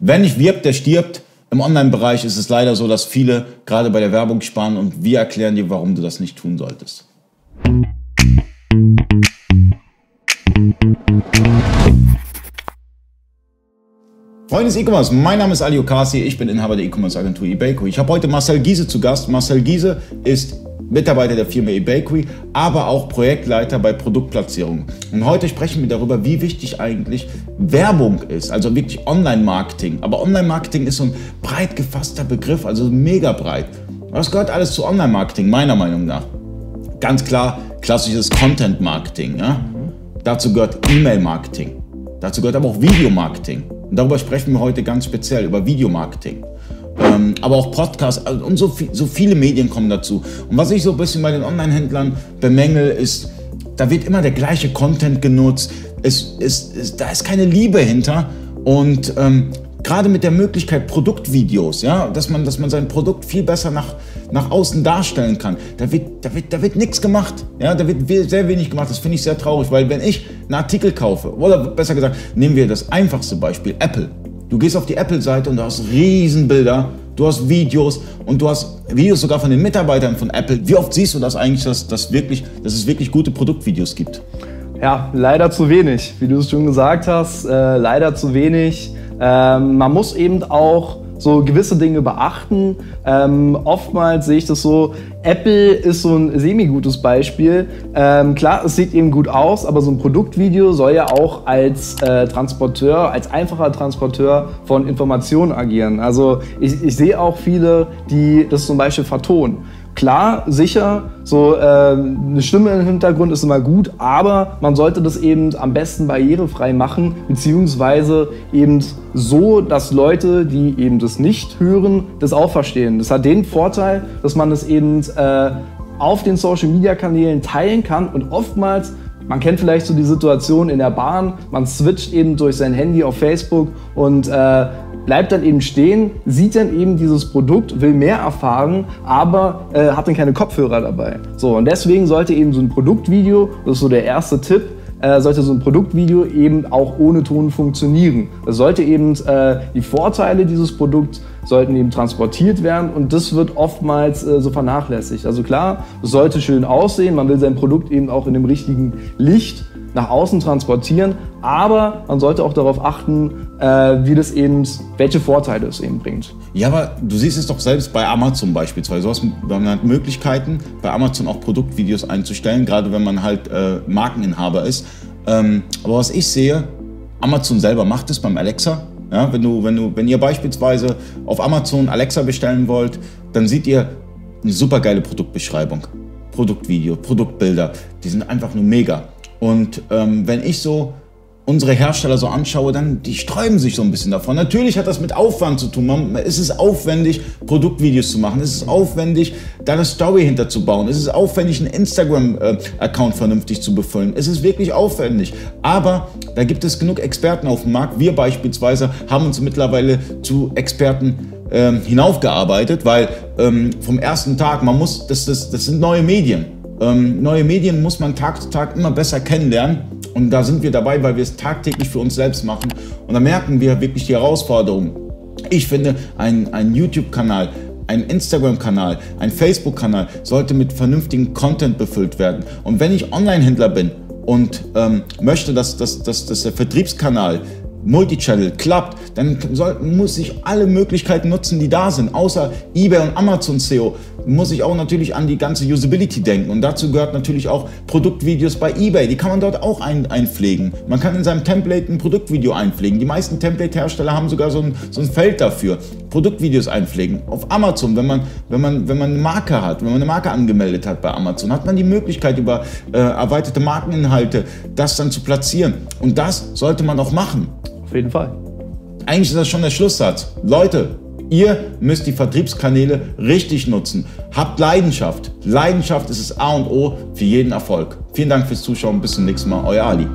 Wer nicht wirbt, der stirbt. Im Online-Bereich ist es leider so, dass viele gerade bei der Werbung sparen und wir erklären dir, warum du das nicht tun solltest. Freunde des E-Commerce, mein Name ist Ali Okasi, ich bin Inhaber der E-Commerce Agentur eBakery. Ich habe heute Marcel Giese zu Gast. Marcel Giese ist Mitarbeiter der Firma eBakery, aber auch Projektleiter bei Produktplatzierung. Und heute sprechen wir darüber, wie wichtig eigentlich Werbung ist, also wirklich Online-Marketing. Aber Online-Marketing ist so ein breit gefasster Begriff, also mega breit. Was gehört alles zu Online-Marketing, meiner Meinung nach? Ganz klar, klassisches Content-Marketing. Ja? Dazu gehört E-Mail-Marketing. Dazu gehört aber auch Videomarketing. Und darüber sprechen wir heute ganz speziell, über Videomarketing. Ähm, aber auch Podcasts also, und so, viel, so viele Medien kommen dazu. Und was ich so ein bisschen bei den Online-Händlern bemängel, ist, da wird immer der gleiche Content genutzt. Es, es, es, da ist keine Liebe hinter. Und ähm, gerade mit der Möglichkeit Produktvideos, ja, dass man, dass man sein Produkt viel besser nach, nach außen darstellen kann, da wird, da wird, da wird nichts gemacht. Ja, da wird sehr wenig gemacht. Das finde ich sehr traurig, weil wenn ich einen Artikel kaufe, oder besser gesagt, nehmen wir das einfachste Beispiel, Apple. Du gehst auf die Apple-Seite und du hast Riesenbilder, du hast Videos und du hast Videos sogar von den Mitarbeitern von Apple. Wie oft siehst du das eigentlich, dass, dass, wirklich, dass es wirklich gute Produktvideos gibt? Ja, leider zu wenig. Wie du es schon gesagt hast, äh, leider zu wenig. Ähm, man muss eben auch so gewisse Dinge beachten. Ähm, oftmals sehe ich das so, Apple ist so ein semi-gutes Beispiel. Ähm, klar, es sieht eben gut aus, aber so ein Produktvideo soll ja auch als äh, Transporteur, als einfacher Transporteur von Informationen agieren. Also ich, ich sehe auch viele, die das zum Beispiel vertonen. Klar, sicher, so äh, eine Stimme im Hintergrund ist immer gut, aber man sollte das eben am besten barrierefrei machen, beziehungsweise eben so, dass Leute, die eben das nicht hören, das auch verstehen. Das hat den Vorteil, dass man es eben äh, auf den Social-Media-Kanälen teilen kann und oftmals man kennt vielleicht so die Situation in der Bahn, man switcht eben durch sein Handy auf Facebook und äh, bleibt dann eben stehen, sieht dann eben dieses Produkt, will mehr erfahren, aber äh, hat dann keine Kopfhörer dabei. So, und deswegen sollte eben so ein Produktvideo, das ist so der erste Tipp, äh, sollte so ein Produktvideo eben auch ohne Ton funktionieren. Es sollte eben äh, die Vorteile dieses Produkts sollten eben transportiert werden und das wird oftmals äh, so vernachlässigt. Also klar, es sollte schön aussehen, man will sein Produkt eben auch in dem richtigen Licht nach außen transportieren, aber man sollte auch darauf achten, äh, wie das eben, welche Vorteile es eben bringt. Ja, aber du siehst es doch selbst bei Amazon beispielsweise. Du hast, man hat Möglichkeiten, bei Amazon auch Produktvideos einzustellen, gerade wenn man halt äh, Markeninhaber ist. Ähm, aber was ich sehe, Amazon selber macht es beim Alexa. Ja, wenn, du, wenn, du, wenn ihr beispielsweise auf Amazon Alexa bestellen wollt, dann seht ihr eine super geile Produktbeschreibung. Produktvideo, Produktbilder, die sind einfach nur mega. Und ähm, wenn ich so unsere Hersteller so anschaue, dann die sträuben sich so ein bisschen davon. Natürlich hat das mit Aufwand zu tun. Man, es ist aufwendig, Produktvideos zu machen. Es ist aufwendig, da eine Story hinterzubauen. Es ist aufwendig, einen Instagram-Account vernünftig zu befüllen. Es ist wirklich aufwendig. Aber da gibt es genug Experten auf dem Markt. Wir beispielsweise haben uns mittlerweile zu Experten ähm, hinaufgearbeitet, weil ähm, vom ersten Tag, man muss, das, das, das sind neue Medien. Ähm, neue Medien muss man Tag zu Tag immer besser kennenlernen. Und da sind wir dabei, weil wir es tagtäglich für uns selbst machen. Und da merken wir wirklich die Herausforderungen. Ich finde, ein, ein YouTube-Kanal, ein Instagram-Kanal, ein Facebook-Kanal sollte mit vernünftigem Content befüllt werden. Und wenn ich Online-Händler bin und ähm, möchte, dass, dass, dass, dass der Vertriebskanal Multichannel klappt, dann soll, muss ich alle Möglichkeiten nutzen, die da sind. Außer eBay und Amazon SEO muss ich auch natürlich an die ganze Usability denken. Und dazu gehört natürlich auch Produktvideos bei eBay. Die kann man dort auch ein, einpflegen. Man kann in seinem Template ein Produktvideo einpflegen. Die meisten Template-Hersteller haben sogar so ein, so ein Feld dafür. Produktvideos einpflegen. Auf Amazon, wenn man, wenn, man, wenn man eine Marke hat, wenn man eine Marke angemeldet hat bei Amazon, hat man die Möglichkeit, über äh, erweiterte Markeninhalte das dann zu platzieren. Und das sollte man auch machen. Auf jeden Fall. Eigentlich ist das schon der Schlusssatz. Leute, ihr müsst die Vertriebskanäle richtig nutzen. Habt Leidenschaft. Leidenschaft ist das A und O für jeden Erfolg. Vielen Dank fürs Zuschauen. Bis zum nächsten Mal. Euer Ali.